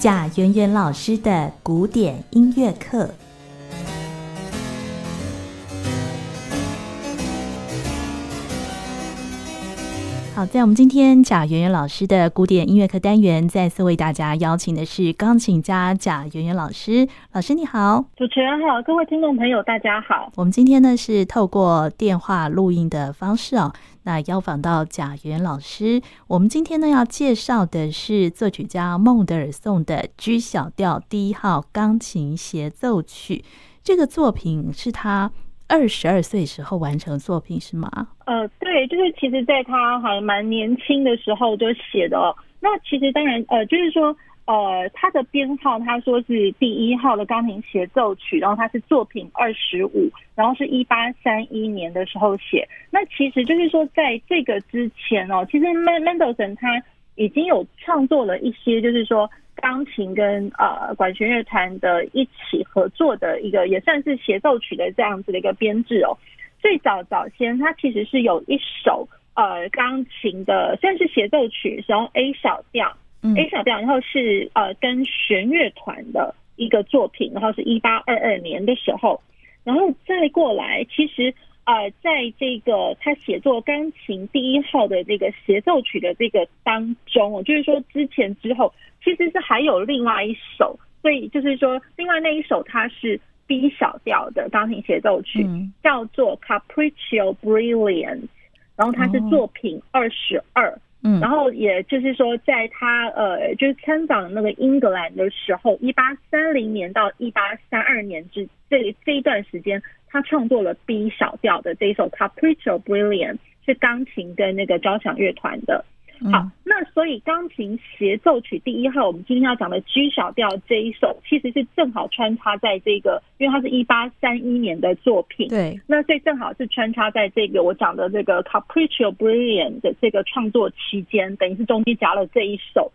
贾圆圆老师的古典音乐课。好，在我们今天贾圆圆老师的古典音乐课单元，再次为大家邀请的是钢琴家贾圆圆老师。老师你好，主持人好，各位听众朋友大家好。我们今天呢是透过电话录音的方式哦，那邀访到贾元老师。我们今天呢要介绍的是作曲家孟德尔颂的 G 小调第一号钢琴协奏曲，这个作品是他。二十二岁时候完成的作品是吗？呃，对，就是其实在他还蛮年轻的时候就写的哦。那其实当然，呃，就是说，呃，他的编号他说是第一号的钢琴协奏曲，然后他是作品二十五，然后是一八三一年的时候写。那其实就是说，在这个之前哦，其实曼曼德森他已经有创作了一些，就是说。钢琴跟呃管弦乐团的一起合作的一个，也算是协奏曲的这样子的一个编制哦。最早早先，它其实是有一首呃钢琴的，算是协奏曲，然后 A 小调，A 小调，然后是呃跟弦乐团的一个作品，然后是一八二二年的时候，然后再过来，其实。呃，在这个他写作钢琴第一号的这个协奏曲的这个当中，就是说之前之后其实是还有另外一首，所以就是说另外那一首它是 B 小调的钢琴协奏曲，嗯、叫做 Capriccio Brilliant，然后它是作品二十二，然后也就是说在他呃就是参访那个英格兰的时候，一八三零年到一八三二年之这这一段时间。他创作了 B 小调的这一首 Capriccio Brilliant，是钢琴跟那个交响乐团的。好，那所以钢琴协奏曲第一号，我们今天要讲的 G 小调这一首，其实是正好穿插在这个，因为它是一八三一年的作品。对，那所以正好是穿插在这个我讲的这个 Capriccio Brilliant 的这个创作期间，等于是中间夹了这一首。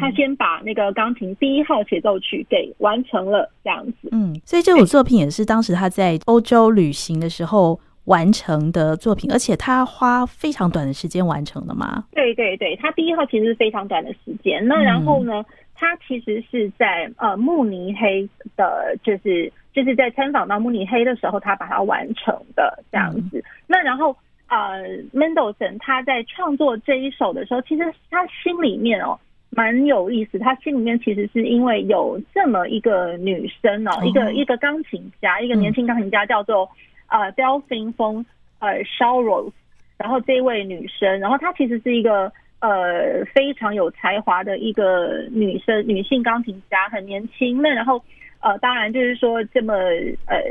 他先把那个钢琴第一号协奏曲给完成了，这样子。嗯，所以这首作品也是当时他在欧洲旅行的时候完成的作品，而且他花非常短的时间完成的嘛。对对对，他第一号其实是非常短的时间。那然后呢，他其实是在呃慕尼黑的，就是就是在参访到慕尼黑的时候，他把它完成的这样子。嗯、那然后呃，Mendel 他在创作这一首的时候，其实他心里面哦。蛮有意思，他心里面其实是因为有这么一个女生哦，一个一个钢琴家，一个年轻钢琴家叫做呃 Delphine von 呃 Schauroß，然后这位女生，然后她其实是一个呃非常有才华的一个女生，女性钢琴家，很年轻。那然后呃，当然就是说这么呃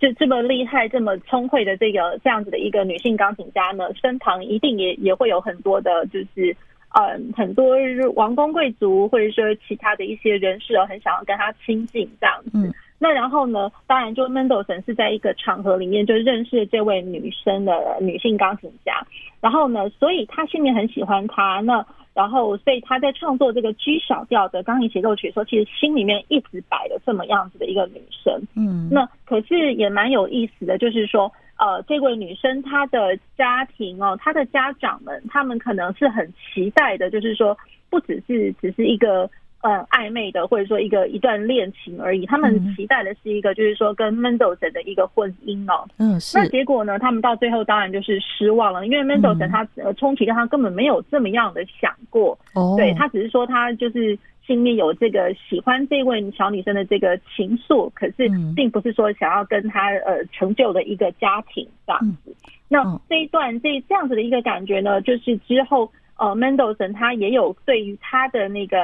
就这么厉害、这么聪慧的这个这样子的一个女性钢琴家呢，身旁一定也也会有很多的，就是。嗯，很多王公贵族或者说其他的一些人士哦，很想要跟他亲近这样子。嗯，那然后呢，当然就门德森是在一个场合里面就认识了这位女生的女性钢琴家，然后呢，所以他心里很喜欢她。那然后，所以他在创作这个 G 小调的钢琴协奏曲的时候，其实心里面一直摆着这么样子的一个女生。嗯，那可是也蛮有意思的，就是说。呃，这位女生她的家庭哦，她的家长们，他们可能是很期待的，就是说，不只是只是一个呃暧昧的，或者说一个一段恋情而已，他们期待的是一个，就是说跟 Mendelson 的一个婚姻哦。嗯，是。那结果呢，他们到最后当然就是失望了，因为 Mendelson 他呃充其量他根本没有这么样的想过，哦，对，他只是说他就是。心里有这个喜欢这位小女生的这个情愫，可是并不是说想要跟他呃成就的一个家庭这样子。那这一段这这样子的一个感觉呢，就是之后呃门德森他也有对于他的那个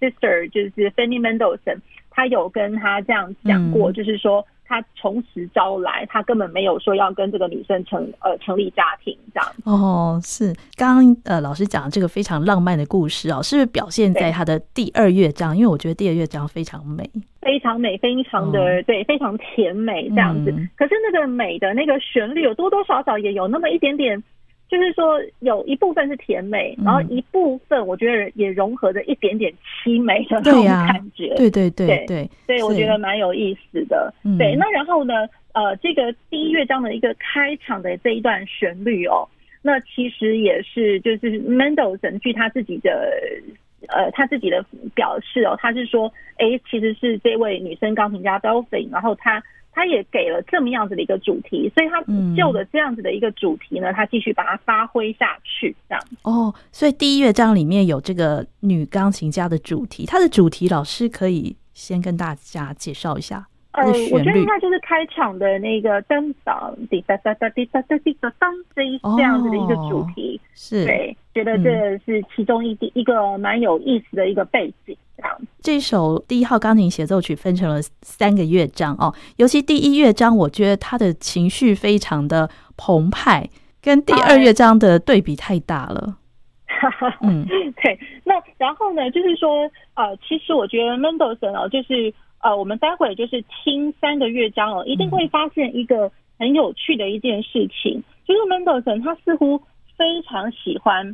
sister 就是 Fanny Mendelssohn，他有跟他这样讲过，就是说。他从实招来，他根本没有说要跟这个女生成呃成立家庭这样哦。是刚刚呃老师讲的这个非常浪漫的故事哦，是不是表现在他的第二乐章？因为我觉得第二乐章非常美，非常美，非常的、哦、对，非常甜美这样子。嗯、可是那个美的那个旋律，有多多少少也有那么一点点。就是说，有一部分是甜美，嗯、然后一部分我觉得也融合着一点点凄美的那种感觉。对对对对对，所以我觉得蛮有意思的。对，那然后呢，呃，这个第一乐章的一个开场的这一段旋律哦，那其实也是就是门德森据他自己的呃他自己的表示哦，他是说，哎、欸，其实是这位女生钢琴家 Dolphin，然后他他也给了这么样子的一个主题，所以他就的这样子的一个主题呢，他继续把它发挥下去，这样。哦，所以第一乐章里面有这个女钢琴家的主题，它的主题老师可以先跟大家介绍一下。呃，我觉得应该就是开场的那个噔噔滴哒哒哒滴哒哒滴哒当这一这样子的一个主题，哦、是对，觉得这是其中一一个蛮有意思的一个背景。这样，这首第一号钢琴协奏曲分成了三个乐章哦，尤其第一乐章，我觉得他的情绪非常的澎湃，跟第二乐章的对比太大了。哈哈，嗯，对。那然后呢，就是说，呃，其实我觉得 Mendelssohn 哦，就是。呃，我们待会就是听三个乐章哦，一定会发现一个很有趣的一件事情，就是 Mendelssohn 他似乎非常喜欢，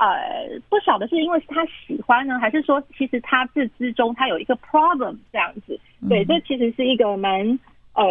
呃，不晓得是因为是他喜欢呢，还是说其实他自之中他有一个 problem 这样子，对，这其实是一个蛮呃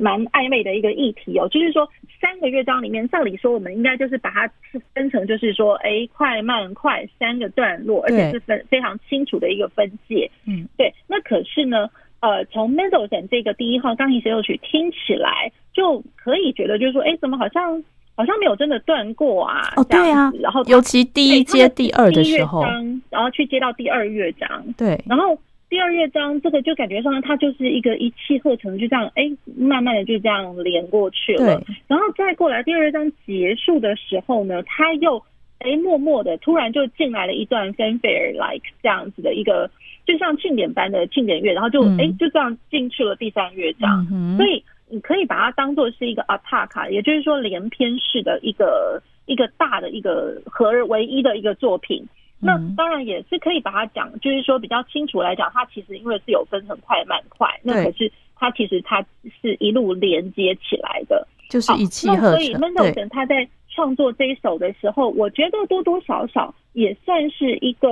蛮暧昧的一个议题哦，就是说三个乐章里面，照理说我们应该就是把它分成就是说，哎，快慢快三个段落，而且是分非常清楚的一个分界，嗯，对，那可是呢？呃，从 Mendelssohn 这个第一号钢琴协奏曲听起来，就可以觉得就是说，哎，怎么好像好像没有真的断过啊？哦，对啊。然后，尤其第一接第二的时候，然后去接到第二乐章，对。然后第二乐章这个就感觉上它就是一个一气呵成，就这样，哎，慢慢的就这样连过去了。对。然后再过来第二乐章结束的时候呢，它又哎默默的突然就进来了一段 fanfare like 这样子的一个。就像庆典般的庆典乐，然后就哎、就这样进去了第三乐章，嗯、所以你可以把它当做是一个 attacca，也就是说连篇式的一个一个大的一个合而为一的一个作品。嗯、那当然也是可以把它讲，就是说比较清楚来讲，它其实因为是有分成快慢快，那可是它其实它是一路连接起来的，就是一气呵成。那所以 Mendelssohn 他在创作这一首的时候，我觉得多多少少也算是一个。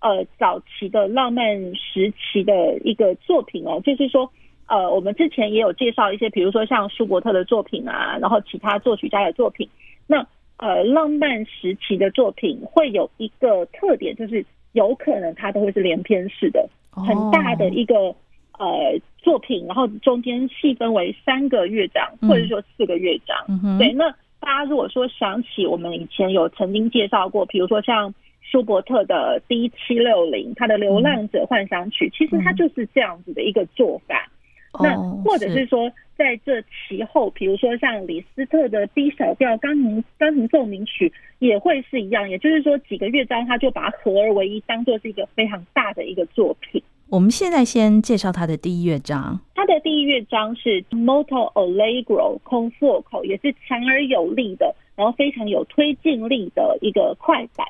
呃，早期的浪漫时期的一个作品哦，就是说，呃，我们之前也有介绍一些，比如说像舒伯特的作品啊，然后其他作曲家的作品。那呃，浪漫时期的作品会有一个特点，就是有可能它都会是连篇式的，很大的一个呃作品，然后中间细分为三个乐章，或者说四个乐章。嗯、对，那大家如果说想起我们以前有曾经介绍过，比如说像。舒伯特的 D 七六零，他的《流浪者幻想曲》嗯，其实它就是这样子的一个做法。嗯、那或者是说，在这其后，比如说像李斯特的 D 小调钢琴钢琴奏鸣曲，也会是一样。也就是说，几个乐章，他就把它合而为一，当做是一个非常大的一个作品。我们现在先介绍他的第一乐章。他的第一乐章是 Molto Allegro con fuoco，也是强而有力的，然后非常有推进力的一个快板。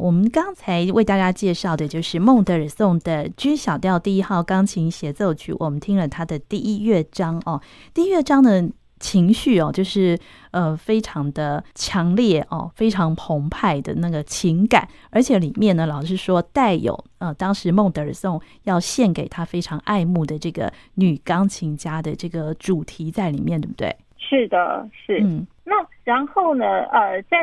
我们刚才为大家介绍的就是孟德尔颂的 G 小调第一号钢琴协奏曲，我们听了它的第一乐章哦，第一乐章的。情绪哦，就是呃，非常的强烈哦，非常澎湃的那个情感，而且里面呢，老师说带有呃，当时孟德尔颂要献给他非常爱慕的这个女钢琴家的这个主题在里面，对不对？是的，是。嗯，那然后呢，呃，在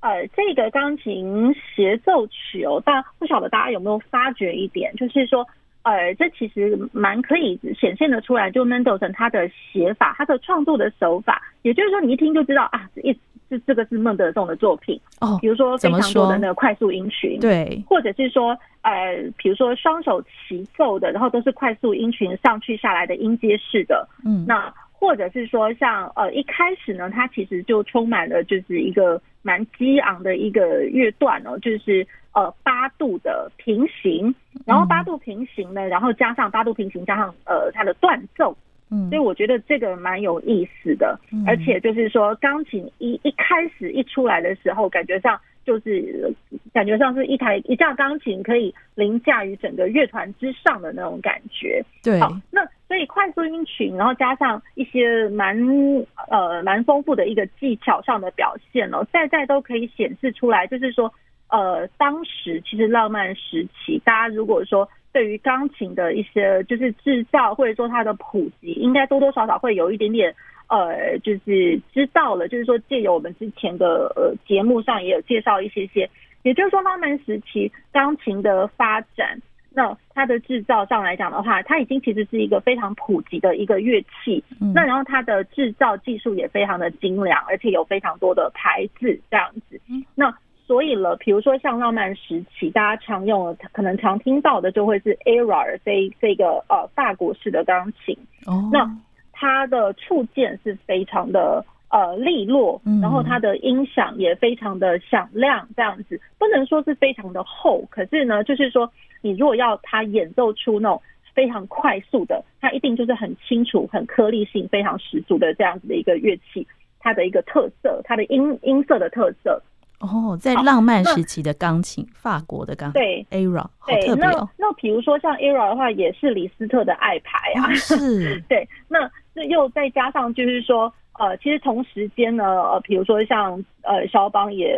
呃这个钢琴协奏曲哦，但不晓得大家有没有发觉一点，就是说。呃，这其实蛮可以显现的出来，就 Mendelssohn 他的写法，他的创作的手法，也就是说，你一听就知道啊，这一这这个是孟德尔颂的作品哦。比如说非常多的那个快速音群，对，或者是说呃，比如说双手齐奏的，然后都是快速音群上去下来的音阶式的，嗯，那或者是说像呃一开始呢，它其实就充满了就是一个蛮激昂的一个乐段哦，就是。呃，八度的平行，然后八度平行呢，然后加上八度平行，加上呃它的断奏，嗯，所以我觉得这个蛮有意思的，嗯，而且就是说钢琴一一开始一出来的时候，感觉上就是感觉上是一台一架钢琴可以凌驾于整个乐团之上的那种感觉，对，好，那所以快速音群，然后加上一些蛮呃蛮丰富的一个技巧上的表现哦，在在都可以显示出来，就是说。呃，当时其实浪漫时期，大家如果说对于钢琴的一些就是制造或者说它的普及，应该多多少少会有一点点呃，就是知道了，就是说借由我们之前的呃节目上也有介绍一些些，也就是说浪漫时期钢琴的发展，那它的制造上来讲的话，它已经其实是一个非常普及的一个乐器，嗯、那然后它的制造技术也非常的精良，而且有非常多的牌子这样子，那。所以了，比如说像浪漫时期，大家常用的，可能常听到的就会是 Erard 这这个呃法国式的钢琴。哦，那它的触键是非常的呃利落，然后它的音响也非常的响亮，这样子不能说是非常的厚，可是呢，就是说你如果要它演奏出那种非常快速的，它一定就是很清楚、很颗粒性非常十足的这样子的一个乐器，它的一个特色，它的音音色的特色。哦，在浪漫时期的钢琴，法国的钢琴，对，Erard，好特别哦。那那比如说像 Erard 的话，也是李斯特的爱牌啊，哦、是，对。那那又再加上就是说，呃，其实同时间呢，呃，比如说像呃肖邦也，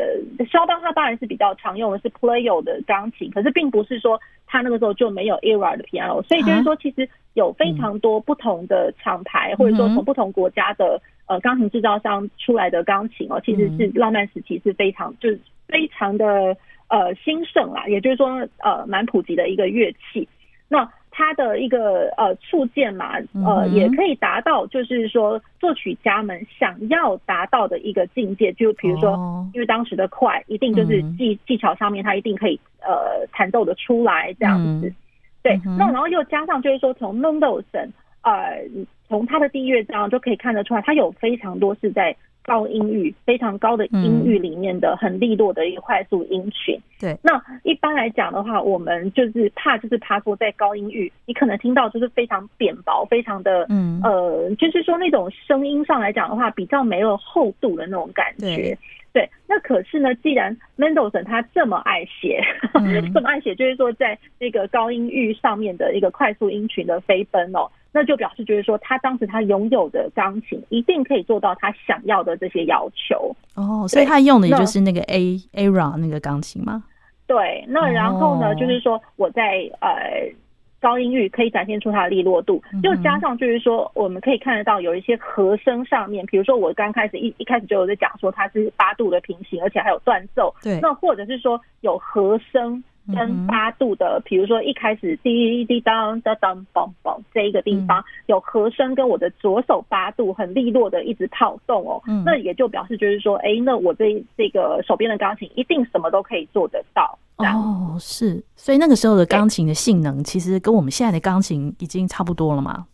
肖邦他当然是比较常用的是 Pleyel 的钢琴，可是并不是说他那个时候就没有 Erard 的 piano，所以就是说其实有非常多不同的厂牌，嗯、或者说从不同国家的。呃，钢琴制造商出来的钢琴哦，其实是浪漫时期是非常、嗯、就是非常的呃兴盛啦，也就是说呃蛮普及的一个乐器。那它的一个呃触键嘛，呃也可以达到就是说作曲家们想要达到的一个境界，就比如说，哦、因为当时的快一定就是技技巧上面，它一定可以呃弹奏的出来这样子。嗯、对，那然后又加上就是说从 Mendelssohn 呃。从他的第一乐章就可以看得出来，他有非常多是在高音域、非常高的音域里面的很利落的一个快速音群。对，那一般来讲的话，我们就是怕就是怕说在高音域，你可能听到就是非常扁薄、非常的嗯呃，就是说那种声音上来讲的话，比较没有厚度的那种感觉。对，对，那可是呢，既然 Mendelssohn 他这么爱写，嗯、这么爱写，就是说在那个高音域上面的一个快速音群的飞奔哦。那就表示，就是说，他当时他拥有的钢琴一定可以做到他想要的这些要求哦，所以他用的也就是那个 A Erard 那个钢琴吗？对，那然后呢，就是说我在呃高音域可以展现出它的利落度，又加上就是说，我们可以看得到有一些和声上面，比如说我刚开始一一开始就有在讲说它是八度的平行，而且还有断奏，对，那或者是说有和声。跟八度的，比如说一开始滴滴当当当梆梆这一个地方有和声，跟我的左手八度很利落的一直跳动哦，那也就表示就是说，哎，那我这这个手边的钢琴一定什么都可以做得到。哦，是，所以那个时候的钢琴的性能其实跟我们现在的钢琴已经差不多了吗？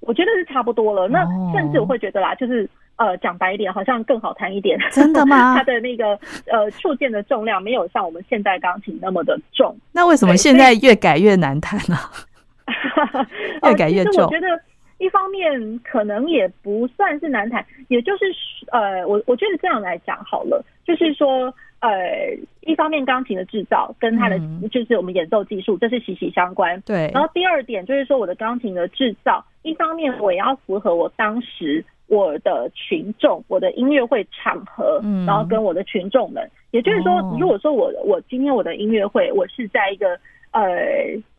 我觉得是差不多了。那甚至我会觉得啦，就是。呃，讲白一点，好像更好弹一点。真的吗？它的那个呃触键的重量没有像我们现代钢琴那么的重。那为什么现在越改越难弹呢？越改越重。我觉得一方面可能也不算是难弹，也就是呃，我我觉得这样来讲好了，就是说呃，一方面钢琴的制造跟它的就是我们演奏技术，这是息息相关。对。然后第二点就是说，我的钢琴的制造，一方面我也要符合我当时我的群众，我的音乐会场合，然后跟我的群众们。也就是说，如果说我我今天我的音乐会，我是在一个呃，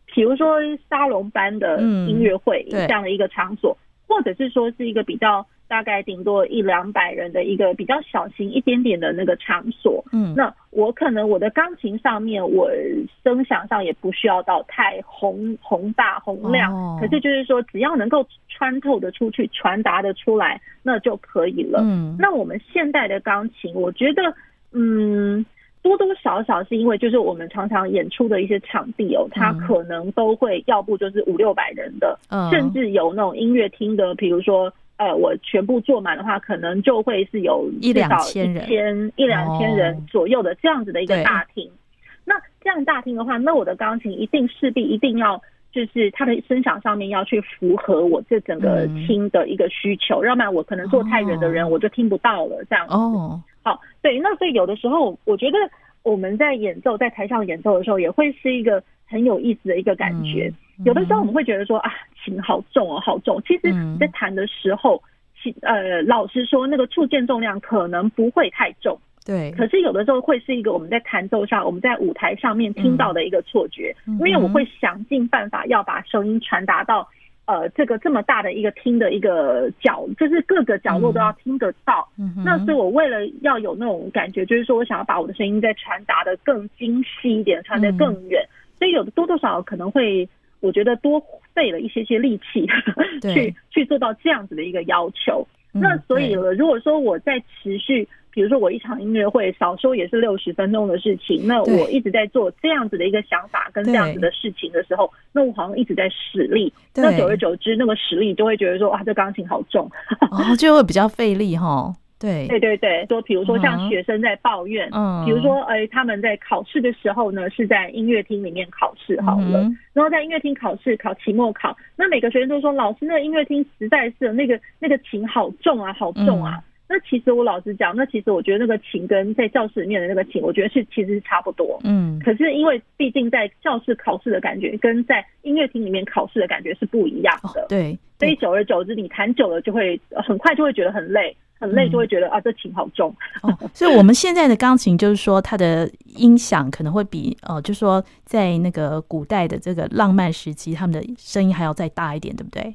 比如说沙龙般的音乐会这样的一个场所，或者是说是一个比较。大概顶多一两百人的一个比较小型一点点的那个场所，嗯，那我可能我的钢琴上面，我声响上也不需要到太宏宏大洪亮，哦，可是就是说只要能够穿透的出去，传达的出来，那就可以了。嗯，那我们现代的钢琴，我觉得，嗯，多多少少是因为就是我们常常演出的一些场地哦，它可能都会要不就是五六百人的，嗯，甚至有那种音乐厅的，比如说。呃，我全部坐满的话，可能就会是有一千人，一两千人左右的这样子的一个大厅。哦。那这样大厅的话，那我的钢琴一定势必一定要就是它的声响上面要去符合我这整个厅的一个需求，要不然我可能坐太远的人我就听不到了。这样子。哦。好，对，那所以有的时候我觉得我们在演奏在台上演奏的时候，也会是一个很有意思的一个感觉。嗯、有的时候我们会觉得说啊。琴好重哦，好重！其实你在弹的时候，其、嗯、呃，老实说，那个触键重量可能不会太重，对。可是有的时候会是一个我们在弹奏上，我们在舞台上面听到的一个错觉，嗯、因为我会想尽办法要把声音传达到呃这个这么大的一个听的一个角，就是各个角落都要听得到。嗯、那所以我为了要有那种感觉，就是说我想要把我的声音再传达的更精细一点，传得更远、嗯，所以有的多多少少可能会。我觉得多费了一些些力气，去去做到这样子的一个要求。嗯、那所以了，如果说我在持续，比如说我一场音乐会少说也是六十分钟的事情，那我一直在做这样子的一个想法跟这样子的事情的时候，那我好像一直在使力。那久而久之，那个使力就会觉得说，哇，这钢琴好重，哦，就会比较费力哈。对。对对对，说比如说像学生在抱怨，嗯，比如说哎他们在考试的时候呢，是在音乐厅里面考试好了，嗯，然后在音乐厅考试考期末考，那每个学生都说老师那个音乐厅实在是那个那个琴好重啊，好重啊。嗯，那其实我老实讲，那其实我觉得那个琴跟在教室里面的那个琴，我觉得是其实是差不多，嗯。可是因为毕竟在教室考试的感觉跟在音乐厅里面考试的感觉是不一样的，哦，对。所以久而久之，你弹久了就会很快就会觉得很累。很累就会觉得、嗯、啊，这琴好重。哦，所以我们现在的钢琴就是说，它的音响可能会比呃，就是说在那个古代的这个浪漫时期，他们的声音还要再大一点，对不对？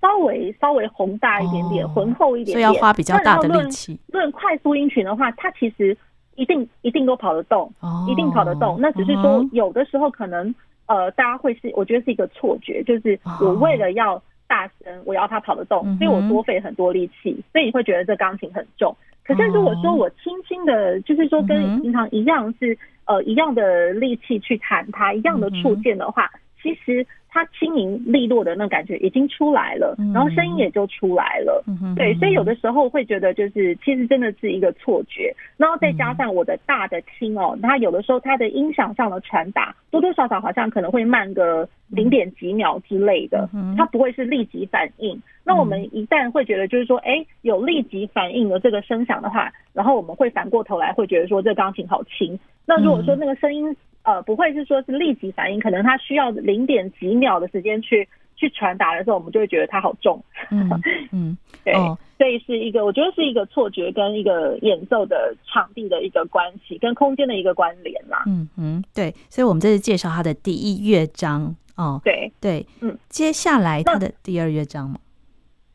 稍微稍微宏大一点点，浑、哦、厚一点点，所以要花比较大的力气。论快速音群的话，它其实一定一定都跑得动，哦、一定跑得动。那只是说有的时候可能呃，大家会是我觉得是一个错觉，就是我为了要。大声，我要他跑得动，所以我多费很多力气，所以你会觉得这钢琴很重。可是如果说我轻轻的，就是说跟平常一样是呃一样的力气去弹它，一样的触键的话，其实。它轻盈利落的那感觉已经出来了，然后声音也就出来了。嗯、对，所以有的时候会觉得就是其实真的是一个错觉。然后再加上我的大的听哦，它有的时候它的音响上的传达多多少少好像可能会慢个零点几秒之类的，它不会是立即反应。那我们一旦会觉得就是说，哎，有立即反应的这个声响的话，然后我们会反过头来会觉得说这钢琴好轻。那如果说那个声音。呃，不会是说是立即反应，可能它需要零点几秒的时间去去传达的时候，我们就会觉得它好重。嗯 嗯，对、哦，所以是一个我觉得是一个错觉跟一个演奏的场地的一个关系，跟空间的一个关联啦。嗯嗯，对，所以我们这是介绍它的第一乐章哦。对对，嗯，接下来它的第二乐章嘛。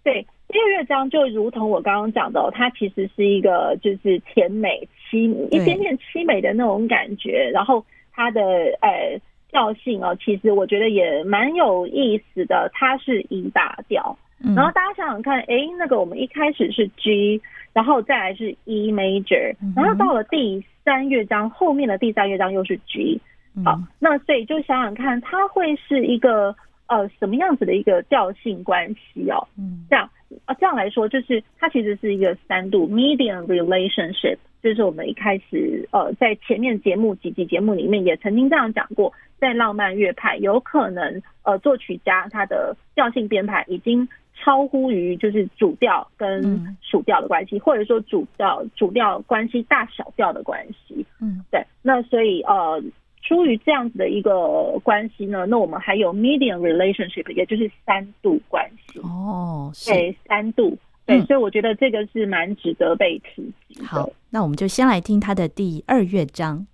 对，第二乐章就如同我刚刚讲的，它其实是一个就是甜美凄一点点凄美的那种感觉，然后。它的呃调性哦，其实我觉得也蛮有意思的。它是一大调，然后大家想想看，哎，那个我们一开始是 G，然后再来是 E major，然后到了第三乐章后面的第三乐章又是 G。好，那所以就想想看，它会是一个呃什么样子的一个调性关系哦？嗯，这样啊，这样来说，就是它其实是一个三度 medium relationship。就是我们一开始呃，在前面节目几集节目里面也曾经这样讲过，在浪漫乐派有可能呃，作曲家他的调性编排已经超乎于就是主调跟属调的关系，嗯、或者说主调主调关系大小调的关系。嗯，对。那所以呃，出于这样子的一个关系呢，那我们还有 medium relationship，也就是三度关系。哦，对，三度。对，所以我觉得这个是蛮值得被提及的。好，那我们就先来听他的第二乐章。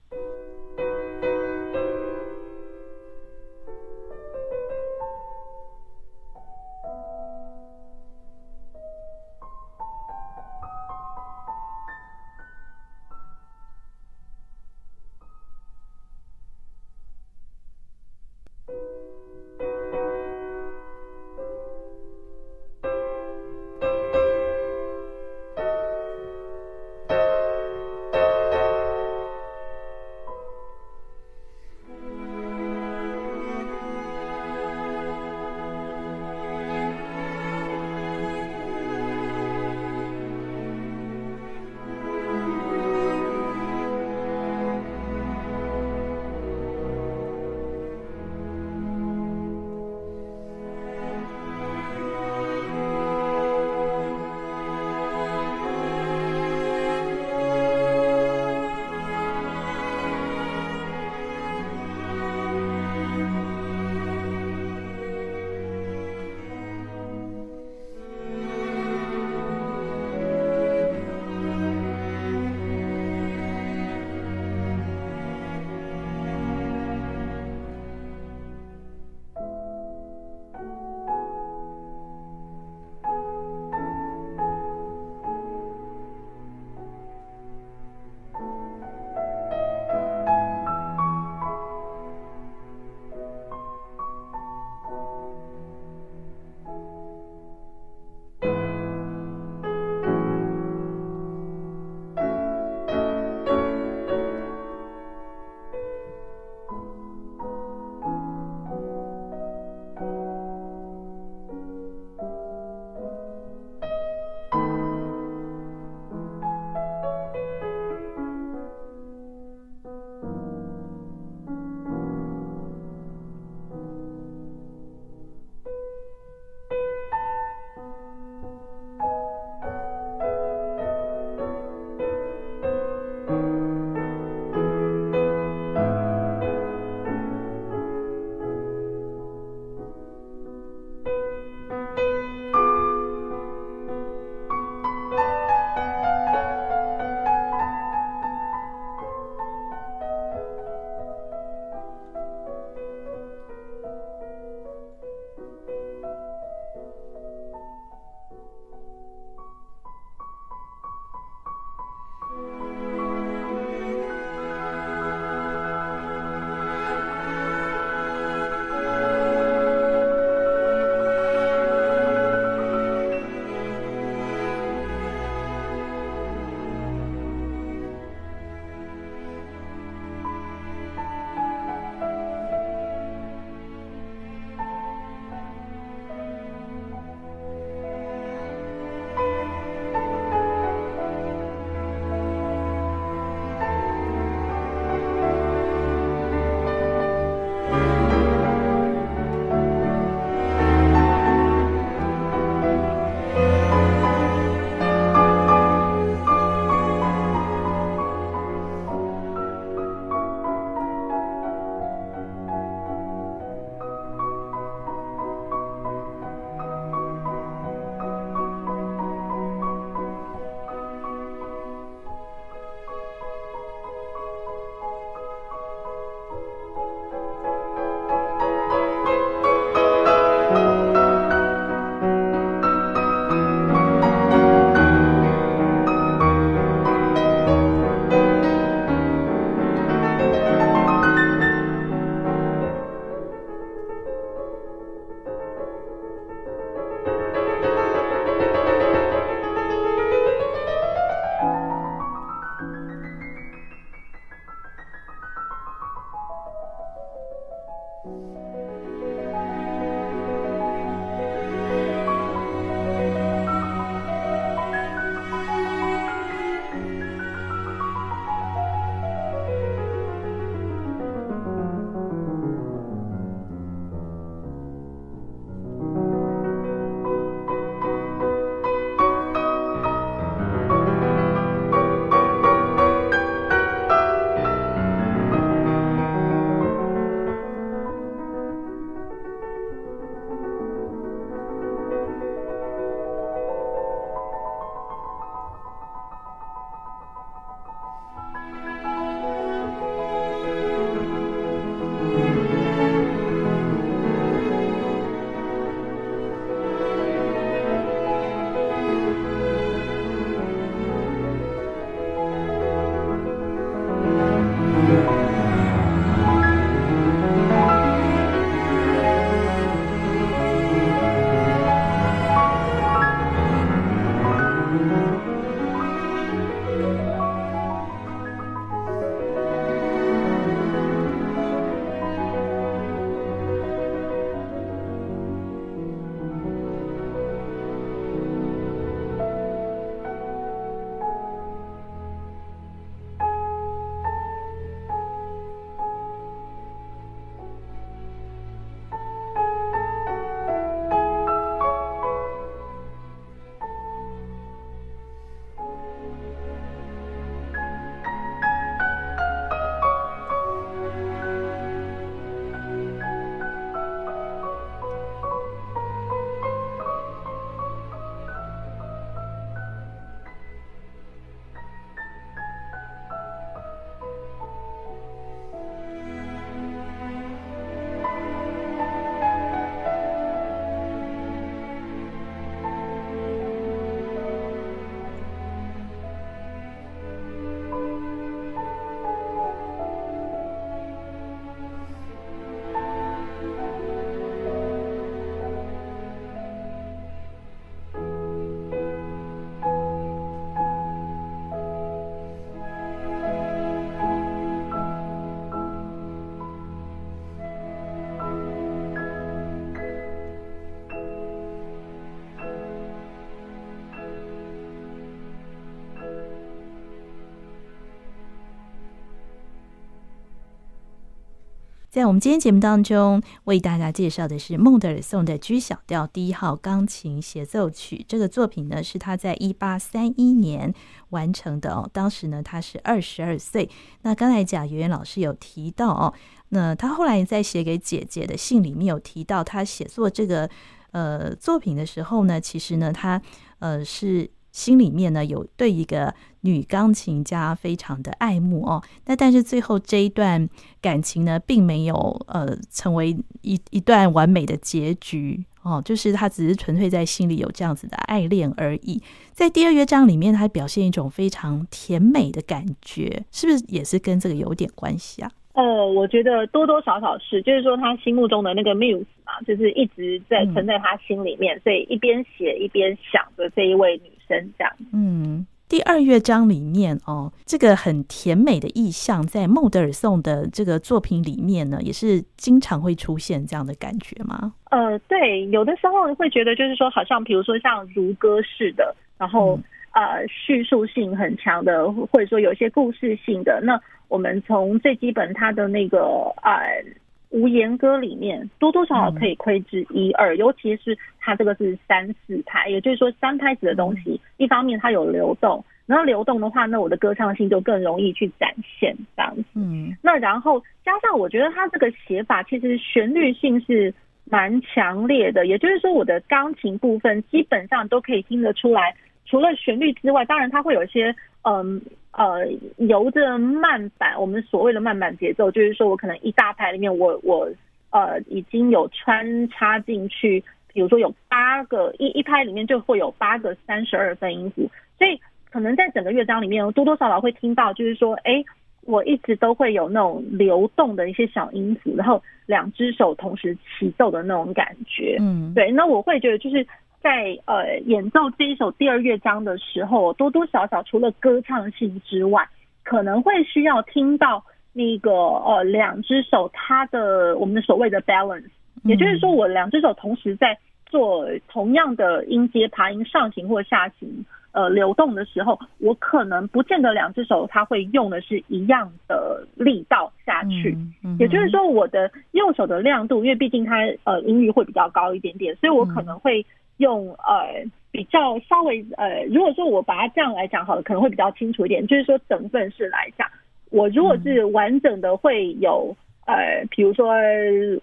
在我们今天节目当中，为大家介绍的是孟德尔颂的 G 小调第一号钢琴协奏曲。这个作品呢，是他在一八三一年完成的哦。当时呢，他是二十二岁。那刚才贾圆圆老师有提到哦，那他后来在写给姐姐的信里面有提到，他写作这个呃作品的时候呢，其实呢，他呃是。心里面呢，有对一个女钢琴家非常的爱慕哦，那但是最后这一段感情呢，并没有呃成为一一段完美的结局哦，就是他只是纯粹在心里有这样子的爱恋而已。在第二乐章里面，他表现一种非常甜美的感觉，是不是也是跟这个有点关系啊？呃，我觉得多多少少是，就是说他心目中的那个 muse 嘛，就是一直在存在他心里面，嗯、所以一边写一边想着这一位女生这样。嗯，第二乐章里面哦，这个很甜美的意象，在孟德尔颂的这个作品里面呢，也是经常会出现这样的感觉吗？呃，对，有的时候会觉得就是说，好像比如说像如歌式的，然后、嗯、呃叙述性很强的，或者说有一些故事性的那。我们从最基本它的那个呃无言歌里面，多多少少可以窥知一二，尤其是它这个是三四拍，也就是说三拍子的东西，一方面它有流动，然后流动的话，那我的歌唱性就更容易去展现这样子。嗯，那然后加上我觉得它这个写法其实旋律性是蛮强烈的，也就是说我的钢琴部分基本上都可以听得出来，除了旋律之外，当然它会有一些嗯。呃，由着慢板，我们所谓的慢板节奏，就是说我可能一大拍里面我，我我呃已经有穿插进去，比如说有八个一一拍里面就会有八个三十二分音符，所以可能在整个乐章里面，多多少少会听到，就是说，哎，我一直都会有那种流动的一些小音符，然后两只手同时齐奏的那种感觉，嗯，对，那我会觉得就是。在呃演奏这一首第二乐章的时候，多多少少除了歌唱性之外，可能会需要听到那个呃两只手它的我们的所谓的 balance，也就是说我两只手同时在做同样的音阶爬音上行或下行呃流动的时候，我可能不见得两只手它会用的是一样的力道下去，也就是说我的右手的亮度，因为毕竟它呃音域会比较高一点点，所以我可能会。用呃比较稍微呃，如果说我把它这样来讲好了，可能会比较清楚一点。就是说整份式来讲，我如果是完整的会有呃，比如说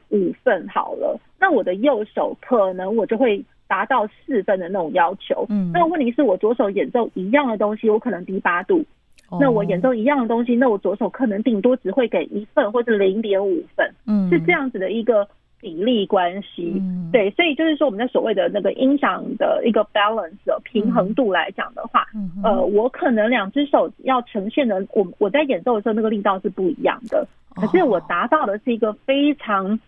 五份好了，那我的右手可能我就会达到四分的那种要求。嗯，那问题是我左手演奏一样的东西，我可能低八度。那我演奏一样的东西，那我左手可能顶多只会给一份或者零点五份。嗯，是这样子的一个。比例关系，嗯、对，所以就是说，我们的所谓的那个音响的一个 balance 的平衡度来讲的话，嗯、呃，我可能两只手要呈现的，我我在演奏的时候那个力道是不一样的，可是我达到的是一个非常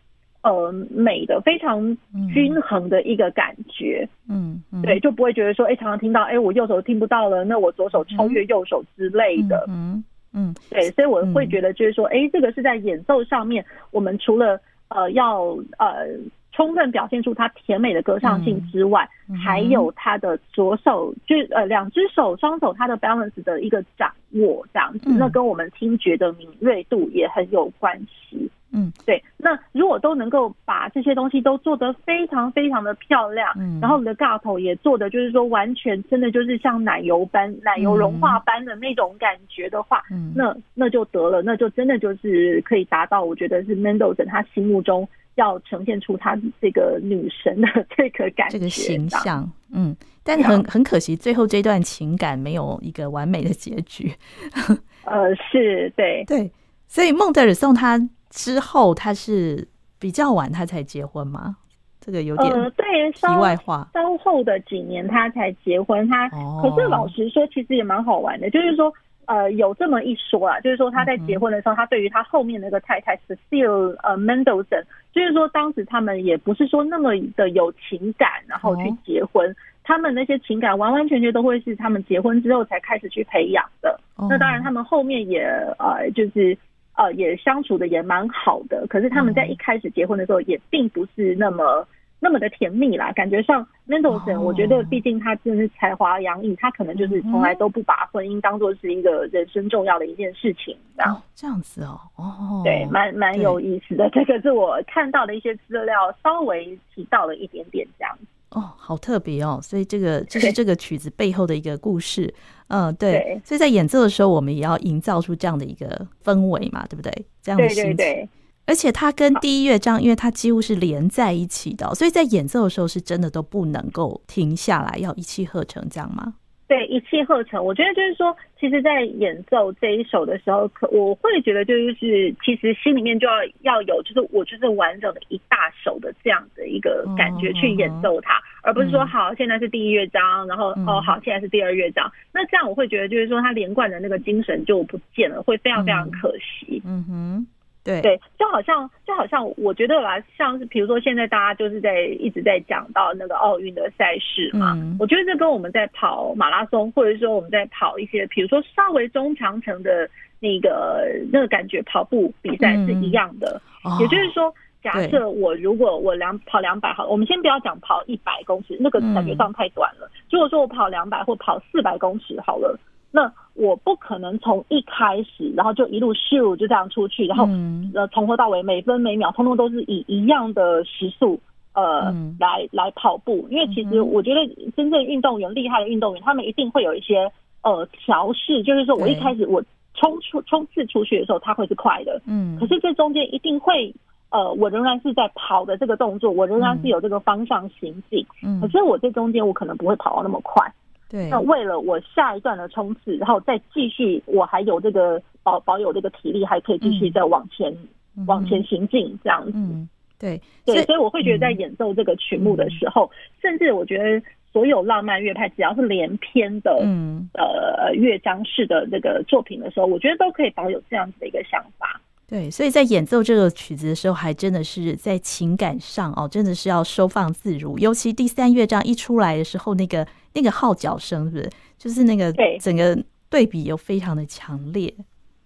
呃美的、非常均衡的一个感觉，嗯，嗯。对，就不会觉得说，哎、欸，常常听到，哎、欸，我右手听不到了，那我左手超越右手之类的，嗯嗯，对，所以我会觉得就是说，哎、欸，这个是在演奏上面，我们除了呃，要呃充分表现出他甜美的歌唱性之外，嗯嗯、还有他的左手，就呃两只手双手他的 balance 的一个掌握，这样子，嗯、那跟我们听觉的敏锐度也很有关系。嗯，对。那如果都能够把这些东西都做得非常非常的漂亮，嗯，然后你的 legato 也做的就是说完全真的就是像奶油般、奶油融化般的那种感觉的话，嗯，那那就得了，那就真的就是可以达到，我觉得是 Mendelssohn 他心目中要呈现出她这个女神的这个感觉、这个形象。嗯，但很很可惜，最后这段情感没有一个完美的结局。呃，是对对，所以孟德尔送他。之后他是比较晚他才结婚吗？这个有点呃，对，题外话。稍后的几年他才结婚，他、哦、可是老实说，其实也蛮好玩的，就是说呃有这么一说啊，就是说他在结婚的时候，嗯、他对于他后面那个太太 Cecile 呃 Mendelssohn，就是说当时他们也不是说那么的有情感，然后去结婚，哦、他们那些情感完完全全都会是他们结婚之后才开始去培养的。哦、那当然他们后面也呃就是。呃，也相处的也蛮好的，可是他们在一开始结婚的时候，也并不是那么那么的甜蜜啦，感觉上 Mendelssohn，我觉得毕竟他真的是才华洋溢，他可能就是从来都不把婚姻当做是一个人生重要的一件事情，这样、哦、这样子哦，哦，对，蛮蛮有意思的，这个是我看到的一些资料，稍微提到了一点点这样子。哦，好特别哦，所以这个就是这个曲子背后的一个故事，嗯，对，对，所以在演奏的时候，我们也要营造出这样的一个氛围嘛，对不对？这样的心情。对对对而且它跟第一乐章，因为它几乎是连在一起的，所以在演奏的时候是真的都不能够停下来，要一气呵成，这样吗？对，一气呵成。我觉得就是说，其实，在演奏这一首的时候，可我会觉得就是，其实心里面就要要有，就是我就是完整的一大首的这样的一个感觉去演奏它，嗯、而不是说好现在是第一乐章，然后哦好现在是第二乐章，那这样我会觉得就是说，它连贯的那个精神就不见了，会非常非常可惜。嗯，嗯哼。对对，就好像就好像，我觉得吧，像是比如说现在大家就是在一直在讲到那个奥运的赛事嘛，嗯，我觉得这跟我们在跑马拉松，或者说我们在跑一些，比如说稍微中长程的那个那个感觉跑步比赛是一样的。嗯，也就是说，假设我如果我两跑两百好，我们先不要讲跑一百公尺，那个感觉上太短了。如果说我跑两百或跑四百公尺好了。那我不可能从一开始，然后就一路咻就这样出去，然后呃从头到尾每分每秒通通都是以一样的时速呃、嗯、来来跑步，因为其实我觉得真正运动员厉害的运动员，他们一定会有一些呃调试，就是说我一开始我冲出冲刺出去的时候，他会是快的，嗯，可是这中间一定会呃我仍然是在跑的这个动作，我仍然是有这个方向行进，嗯，可是我这中间我可能不会跑到那么快。对，那为了我下一段的冲刺，然后再继续，我还有这个保保有这个体力，还可以继续再往前、嗯、往前行进这样子。嗯、对。对，所以我会觉得在演奏这个曲目的时候，嗯、甚至我觉得所有浪漫乐派只要是连篇的，嗯呃乐章式的这个作品的时候，我觉得都可以保有这样子的一个想法。对，所以在演奏这个曲子的时候，还真的是在情感上哦，真的是要收放自如。尤其第三乐章一出来的时候，那个那个号角声，是不是？就是那个整个对比又非常的强烈。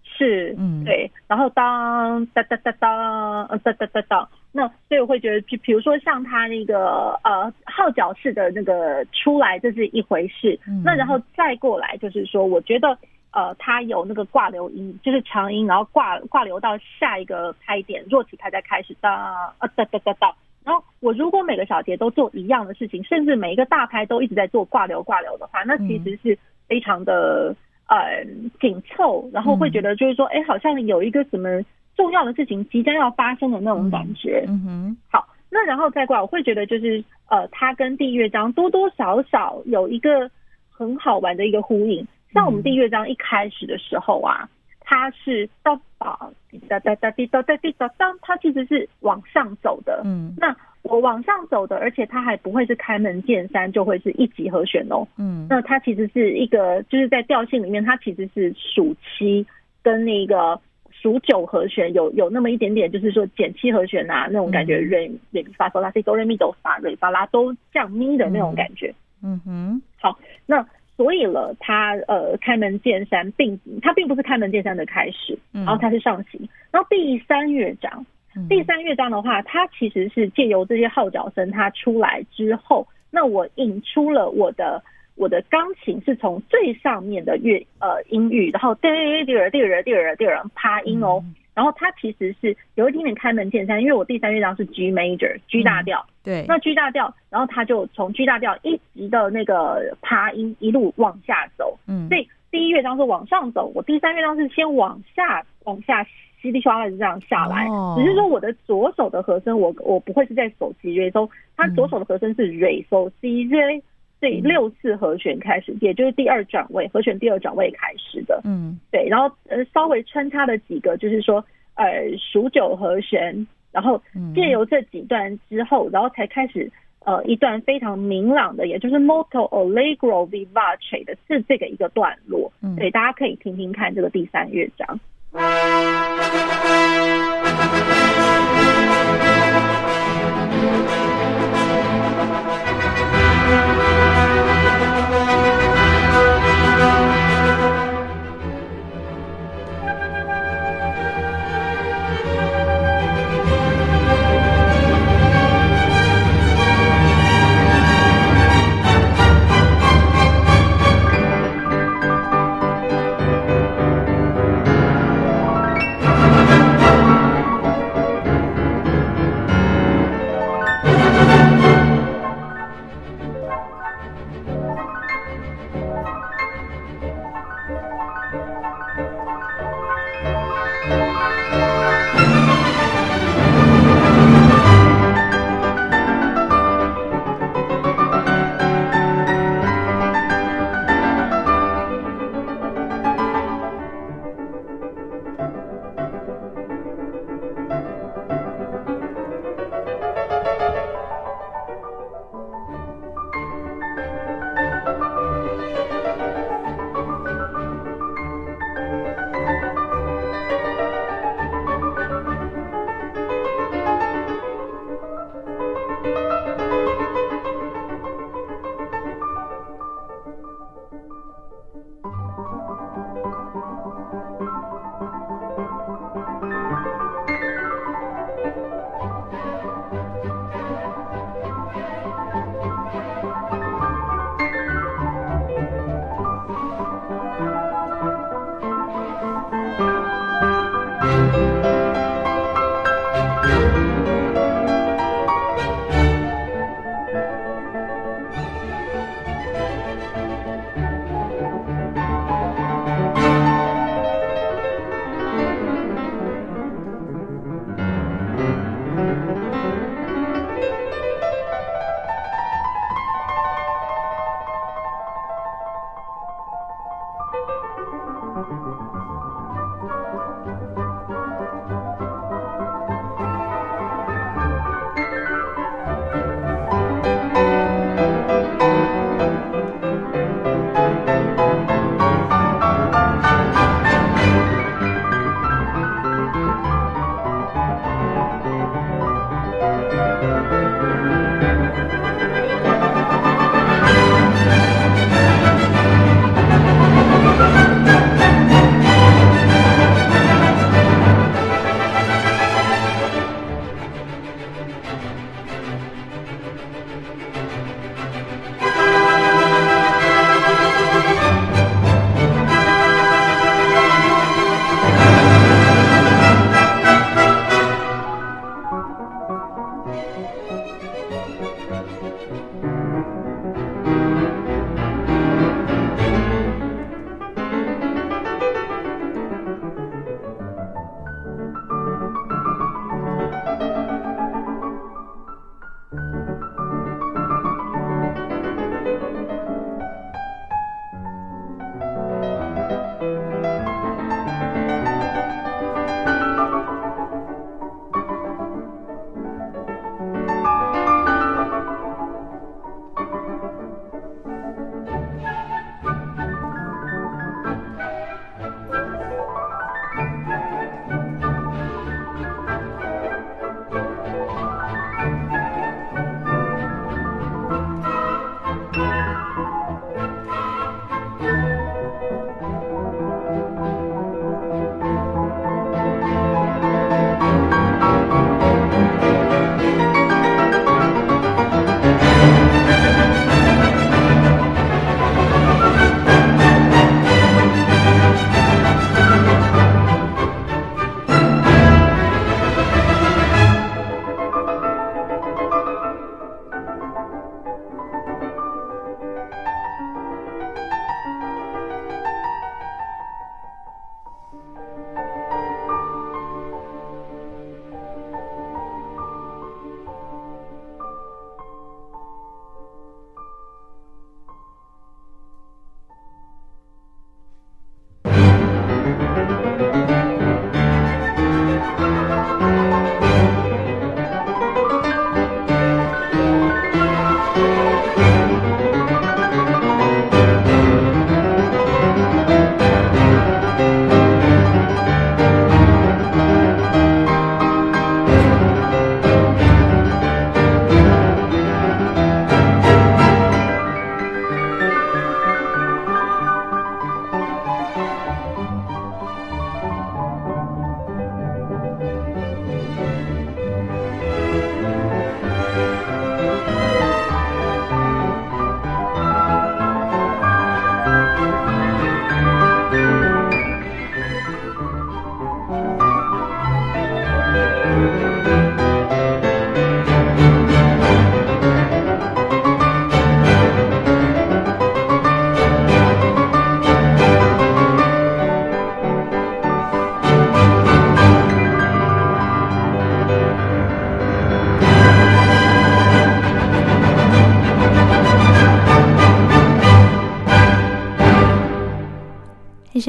是，嗯，对。然后当哒哒哒当，哒哒哒当，那所以我会觉得，就比如说像他那个呃号角式的那个出来，这是一回事。嗯、那然后再过来，就是说，我觉得。呃，它有那个挂留音，就是长音，然后挂挂留到下一个拍点，弱起拍再开始哒啊哒哒哒哒。然后我如果每个小节都做一样的事情，甚至每一个大拍都一直在做挂留挂留的话，那其实是非常的呃紧凑，然后会觉得就是说，哎，好像有一个什么重要的事情即将要发生的那种感觉。嗯哼。好，那然后再过来，我会觉得就是呃，它跟第一乐章多多少少有一个很好玩的一个呼应。像我们第一乐章一开始的时候啊，它是到啊滴哒哒哒滴哒哒滴哒当，它其实是往上走的。嗯，那我往上走的，而且它还不会是开门见山就会是一级和弦哦。嗯，那它其实是一个，就是在调性里面，它其实是属七跟那个属九和弦有有那么一点点，就是说减七和弦啊那种感觉，瑞瑞咪发嗦拉西哆瑞咪哆发瑞发拉都降咪的那种感觉。嗯哼，好，那。所以了，他呃开门见山，并他并不是开门见山的开始，然后他是上行。然后第三乐章，第三乐章的话，它其实是借由这些号角声，它出来之后，那我引出了我的我的钢琴是从最上面的乐呃音域，然后第二第二第二第二第二趴音哦。然后它其实是有一点点开门见山，因为我第三乐章是 G major G 大调，嗯，对，那 G 大调，然后它就从 G 大调一直的那个爬音一路往下走，嗯，所以第一乐章是往上走，我第三乐章是先往下往下稀里哗啦的这样下来，哦，只是说我的左手的和声我我不会是在手 C 瑞收，它左手的和声是瑞收 C 瑞，所以六次和弦开始，也就是第二转位和弦第二转位开始的，嗯，对，然后呃稍微穿插了几个，就是说呃属九和弦，然后借由这几段之后，然后才开始呃一段非常明朗的，也就是 molto allegro vivace 的是这个一个段落，嗯，对，大家可以听听看这个第三乐章。之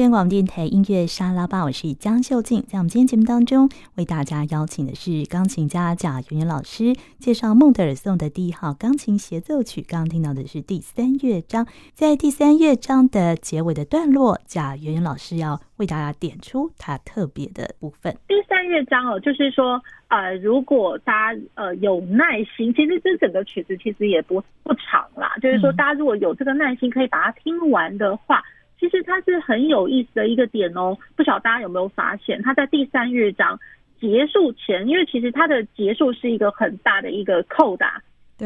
声广播电台音乐沙拉吧，我是江秀静。在我们今天节目当中，为大家邀请的是钢琴家贾圆圆老师，介绍孟德尔颂的第一号钢琴协奏曲。刚刚听到的是第三乐章，在第三乐章的结尾的段落，贾圆圆老师要为大家点出它特别的部分。第三乐章哦，就是说，呃，如果大家呃有耐心，其实这整个曲子其实也不不长啦。就是说，大家如果有这个耐心，可以把它听完的话。其实它是很有意思的一个点哦，不晓得大家有没有发现，它在第三乐章结束前，因为其实它的结束是一个很大的一个扣打，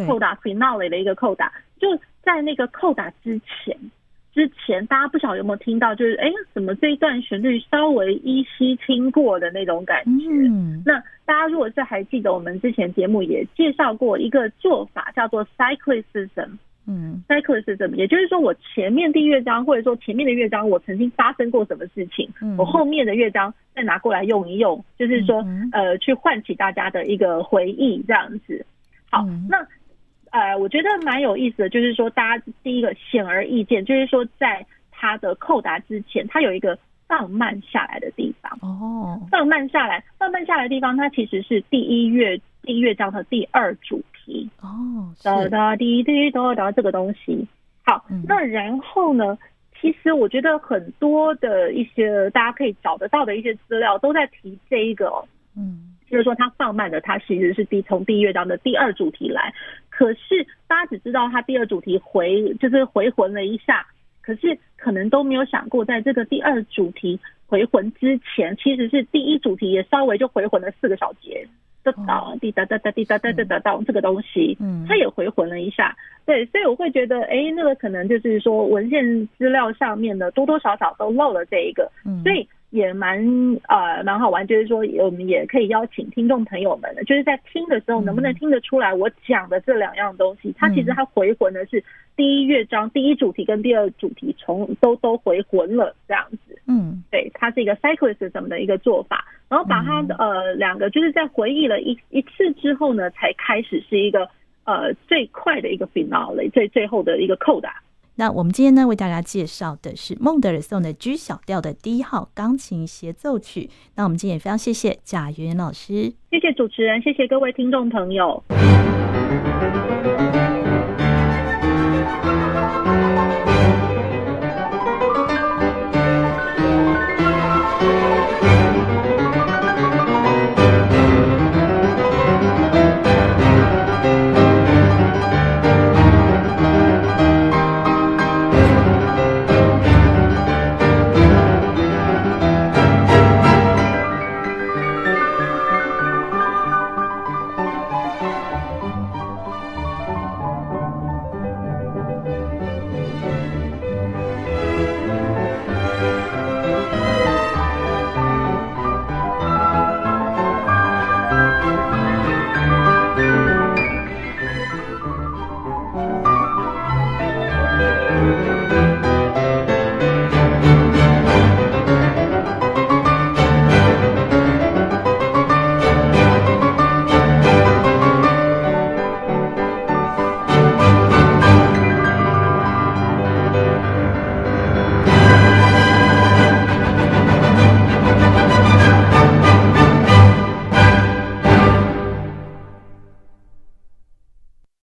扣打 finale 的一个扣打，就在那个扣打之前，之前大家不晓得有没有听到，就是哎，怎么这一段旋律稍微依稀听过的那种感觉？嗯，那大家如果是还记得，我们之前节目也介绍过一个做法，叫做 cyclicism。嗯，cyclicism，也就是说，我前面第一乐章或者说前面的乐章，我曾经发生过什么事情，嗯、我后面的乐章再拿过来用一用，就是说，嗯、呃，去唤起大家的一个回忆，这样子。好，嗯、那呃，我觉得蛮有意思的，就是说，大家第一个显而易见，就是说，在它的扣答之前，它有一个放慢下来的地方。哦，放慢下来，放慢下来的地方，它其实是第一乐第一乐章的第二主。哦，哒哒滴滴哒哒这个东西，好，嗯、那然后呢？其实我觉得很多的一些大家可以找得到的一些资料都在提这一个，嗯，就是说它放慢的，它其实是第从第一乐章的第二主题来，可是大家只知道它第二主题回就是回魂了一下，可是可能都没有想过，在这个第二主题回魂之前，其实是第一主题也稍微就回魂了四个小节。哒哒滴答哒哒滴答哒哒哒哒，这个东西，嗯，他也回魂了一下，对，所以我会觉得，哎，那个可能就是说文献资料上面的多多少少都漏了这一个，嗯，所以也蛮呃蛮好玩，就是说我们也可以邀请听众朋友们，就是在听的时候能不能听得出来，我讲的这两样东西，它其实它回魂的是第一乐章第一主题跟第二主题从都都回魂了这样子，嗯，对，它是一个 cyclicism 的一个做法。然后把它的呃两个就是在回忆了一一次之后呢，才开始是一个呃最快的一个 finale 最最后的一个扣打。那我们今天呢为大家介绍的是孟德尔颂的 G 小调的第一号钢琴协奏曲。那我们今天也非常谢谢贾云老师，谢谢主持人，谢谢各位听众朋友。